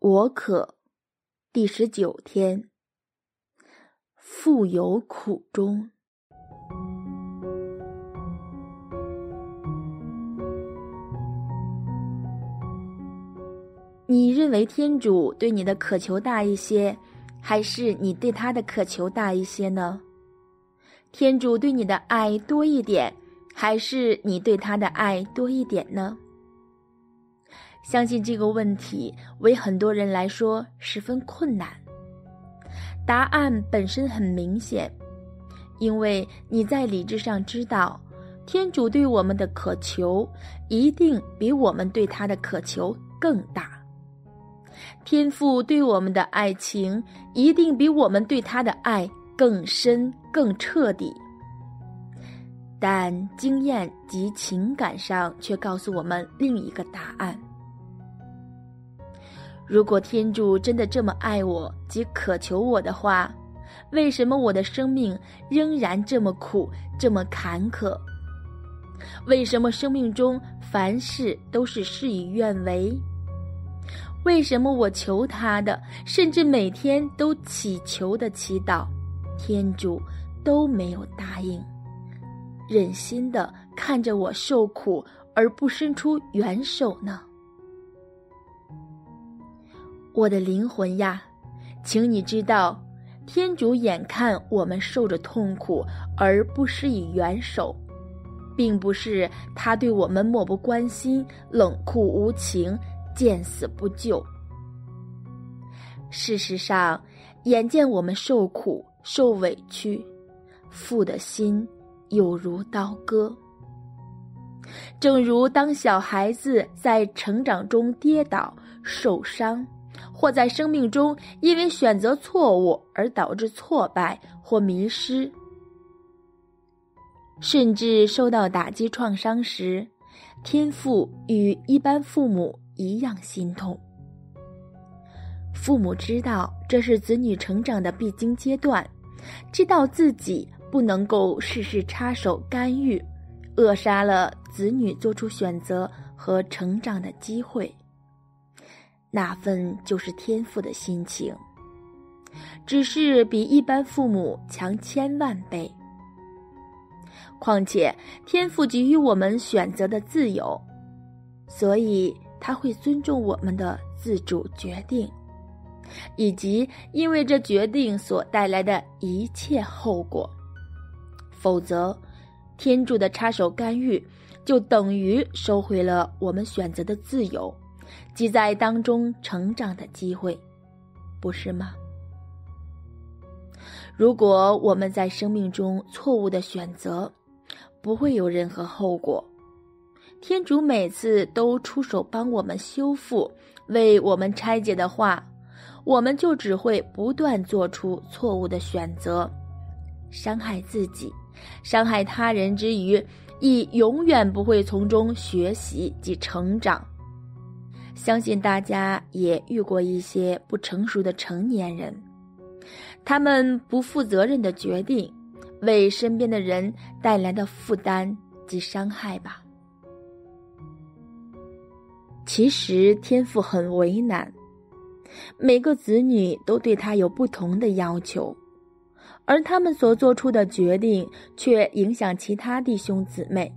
我可，第十九天。富有苦衷。你认为天主对你的渴求大一些，还是你对他的渴求大一些呢？天主对你的爱多一点，还是你对他的爱多一点呢？相信这个问题为很多人来说十分困难。答案本身很明显，因为你在理智上知道，天主对我们的渴求一定比我们对他的渴求更大。天父对我们的爱情一定比我们对他的爱更深、更彻底。但经验及情感上却告诉我们另一个答案。如果天主真的这么爱我及渴求我的话，为什么我的生命仍然这么苦、这么坎坷？为什么生命中凡事都是事与愿违？为什么我求他的，甚至每天都祈求的祈祷，天主都没有答应？忍心的看着我受苦而不伸出援手呢？我的灵魂呀，请你知道，天主眼看我们受着痛苦而不施以援手，并不是他对我们漠不关心、冷酷无情、见死不救。事实上，眼见我们受苦、受委屈，父的心有如刀割。正如当小孩子在成长中跌倒、受伤。或在生命中因为选择错误而导致挫败或迷失，甚至受到打击创伤时，天父与一般父母一样心痛。父母知道这是子女成长的必经阶段，知道自己不能够事事插手干预，扼杀了子女做出选择和成长的机会。那份就是天赋的心情，只是比一般父母强千万倍。况且天赋给予我们选择的自由，所以他会尊重我们的自主决定，以及因为这决定所带来的一切后果。否则，天主的插手干预就等于收回了我们选择的自由。即在当中成长的机会，不是吗？如果我们在生命中错误的选择，不会有任何后果。天主每次都出手帮我们修复、为我们拆解的话，我们就只会不断做出错误的选择，伤害自己、伤害他人之余，亦永远不会从中学习及成长。相信大家也遇过一些不成熟的成年人，他们不负责任的决定，为身边的人带来的负担及伤害吧。其实天父很为难，每个子女都对他有不同的要求，而他们所做出的决定却影响其他弟兄姊妹。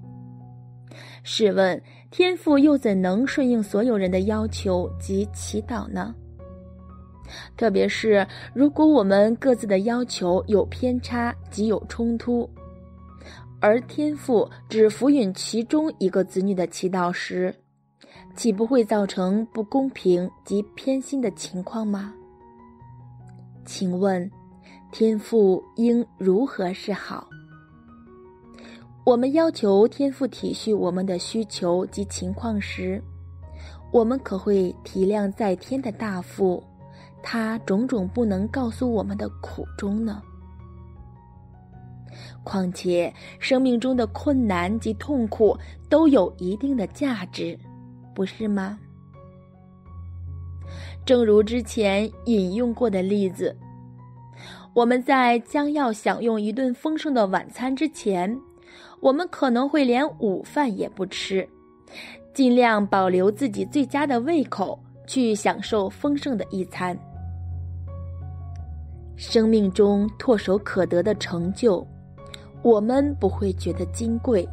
试问？天父又怎能顺应所有人的要求及祈祷呢？特别是如果我们各自的要求有偏差及有冲突，而天父只福允其中一个子女的祈祷时，岂不会造成不公平及偏心的情况吗？请问，天父应如何是好？我们要求天父体恤我们的需求及情况时，我们可会体谅在天的大父，他种种不能告诉我们的苦衷呢？况且生命中的困难及痛苦都有一定的价值，不是吗？正如之前引用过的例子，我们在将要享用一顿丰盛的晚餐之前。我们可能会连午饭也不吃，尽量保留自己最佳的胃口，去享受丰盛的一餐。生命中唾手可得的成就，我们不会觉得金贵，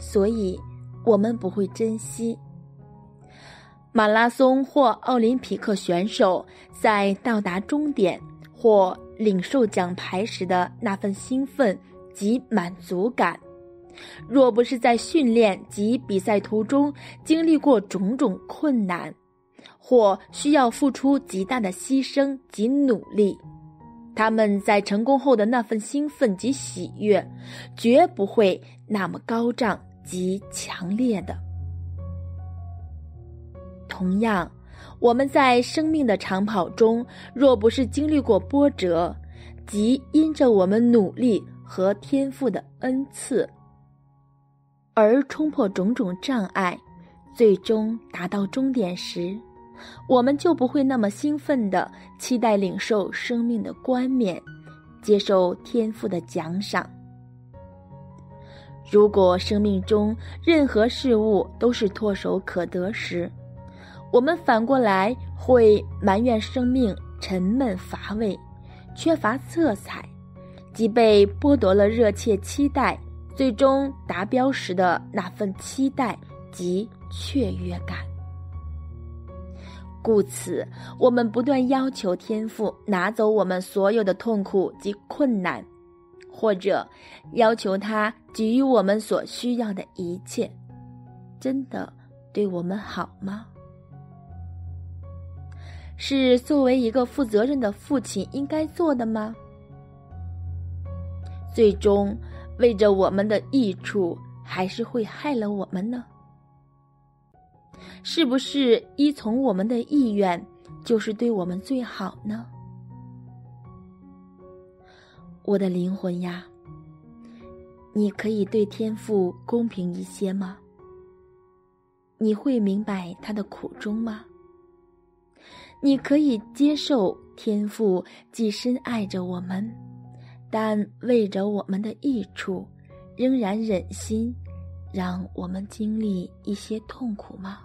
所以我们不会珍惜。马拉松或奥林匹克选手在到达终点或领受奖牌时的那份兴奋及满足感，若不是在训练及比赛途中经历过种种困难，或需要付出极大的牺牲及努力，他们在成功后的那份兴奋及喜悦，绝不会那么高涨及强烈的。同样，我们在生命的长跑中，若不是经历过波折，即因着我们努力和天赋的恩赐，而冲破种种障碍，最终达到终点时，我们就不会那么兴奋的期待领受生命的冠冕，接受天赋的奖赏。如果生命中任何事物都是唾手可得时，我们反过来会埋怨生命沉闷乏味，缺乏色彩，即被剥夺了热切期待最终达标时的那份期待及雀跃感。故此，我们不断要求天赋拿走我们所有的痛苦及困难，或者要求他给予我们所需要的一切。真的对我们好吗？是作为一个负责任的父亲应该做的吗？最终，为着我们的益处，还是会害了我们呢？是不是依从我们的意愿，就是对我们最好呢？我的灵魂呀，你可以对天父公平一些吗？你会明白他的苦衷吗？你可以接受天父既深爱着我们，但为着我们的益处，仍然忍心让我们经历一些痛苦吗？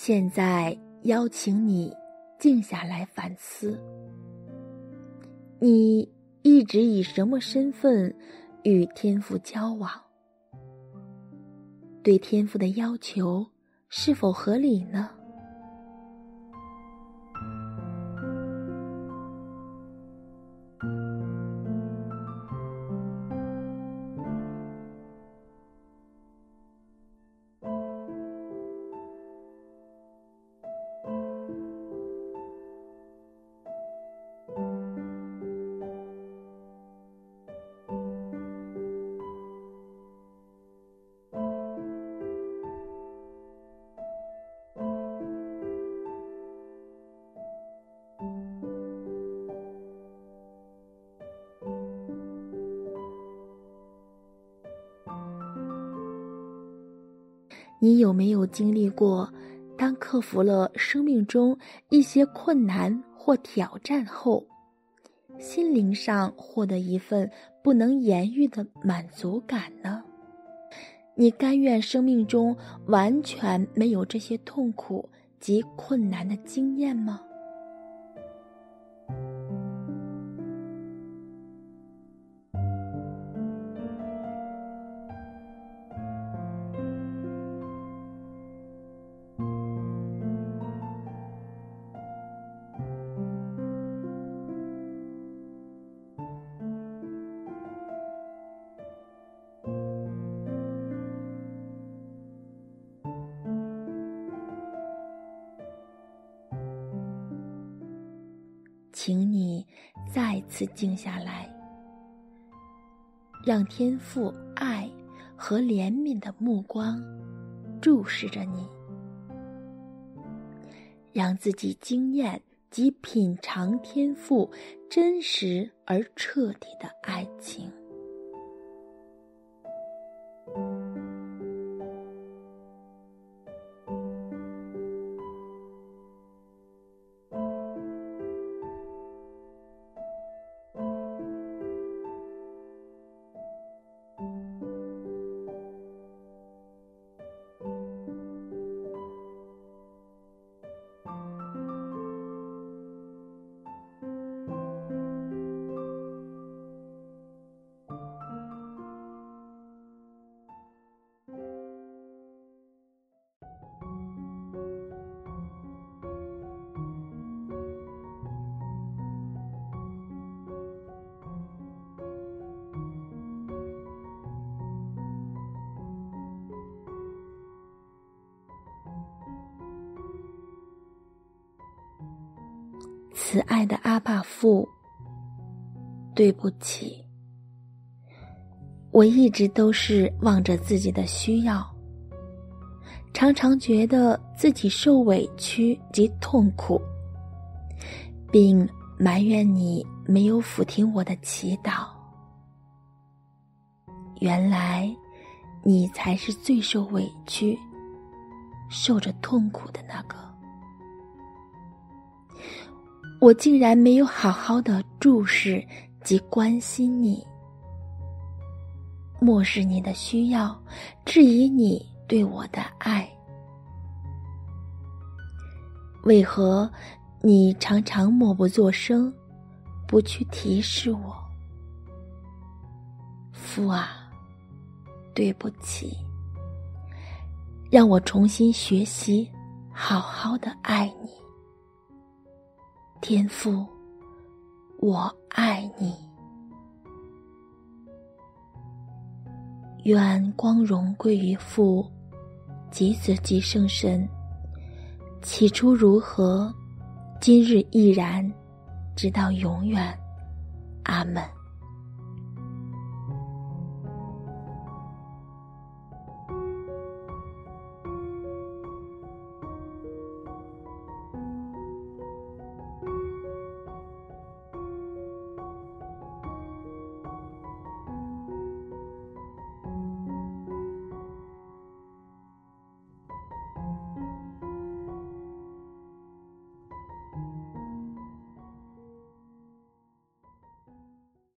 现在邀请你静下来反思：你一直以什么身份与天赋交往？对天赋的要求是否合理呢？你有没有经历过，当克服了生命中一些困难或挑战后，心灵上获得一份不能言喻的满足感呢？你甘愿生命中完全没有这些痛苦及困难的经验吗？请你再次静下来，让天赋爱和怜悯的目光注视着你，让自己经验及品尝天赋真实而彻底的爱情。慈爱的阿爸父，对不起，我一直都是望着自己的需要，常常觉得自己受委屈及痛苦，并埋怨你没有抚听我的祈祷。原来，你才是最受委屈、受着痛苦的那个。我竟然没有好好的注视及关心你，漠视你的需要，质疑你对我的爱。为何你常常默不作声，不去提示我？父啊，对不起，让我重新学习，好好的爱你。天父，我爱你。愿光荣归于父，及子及圣神。起初如何，今日亦然，直到永远。阿门。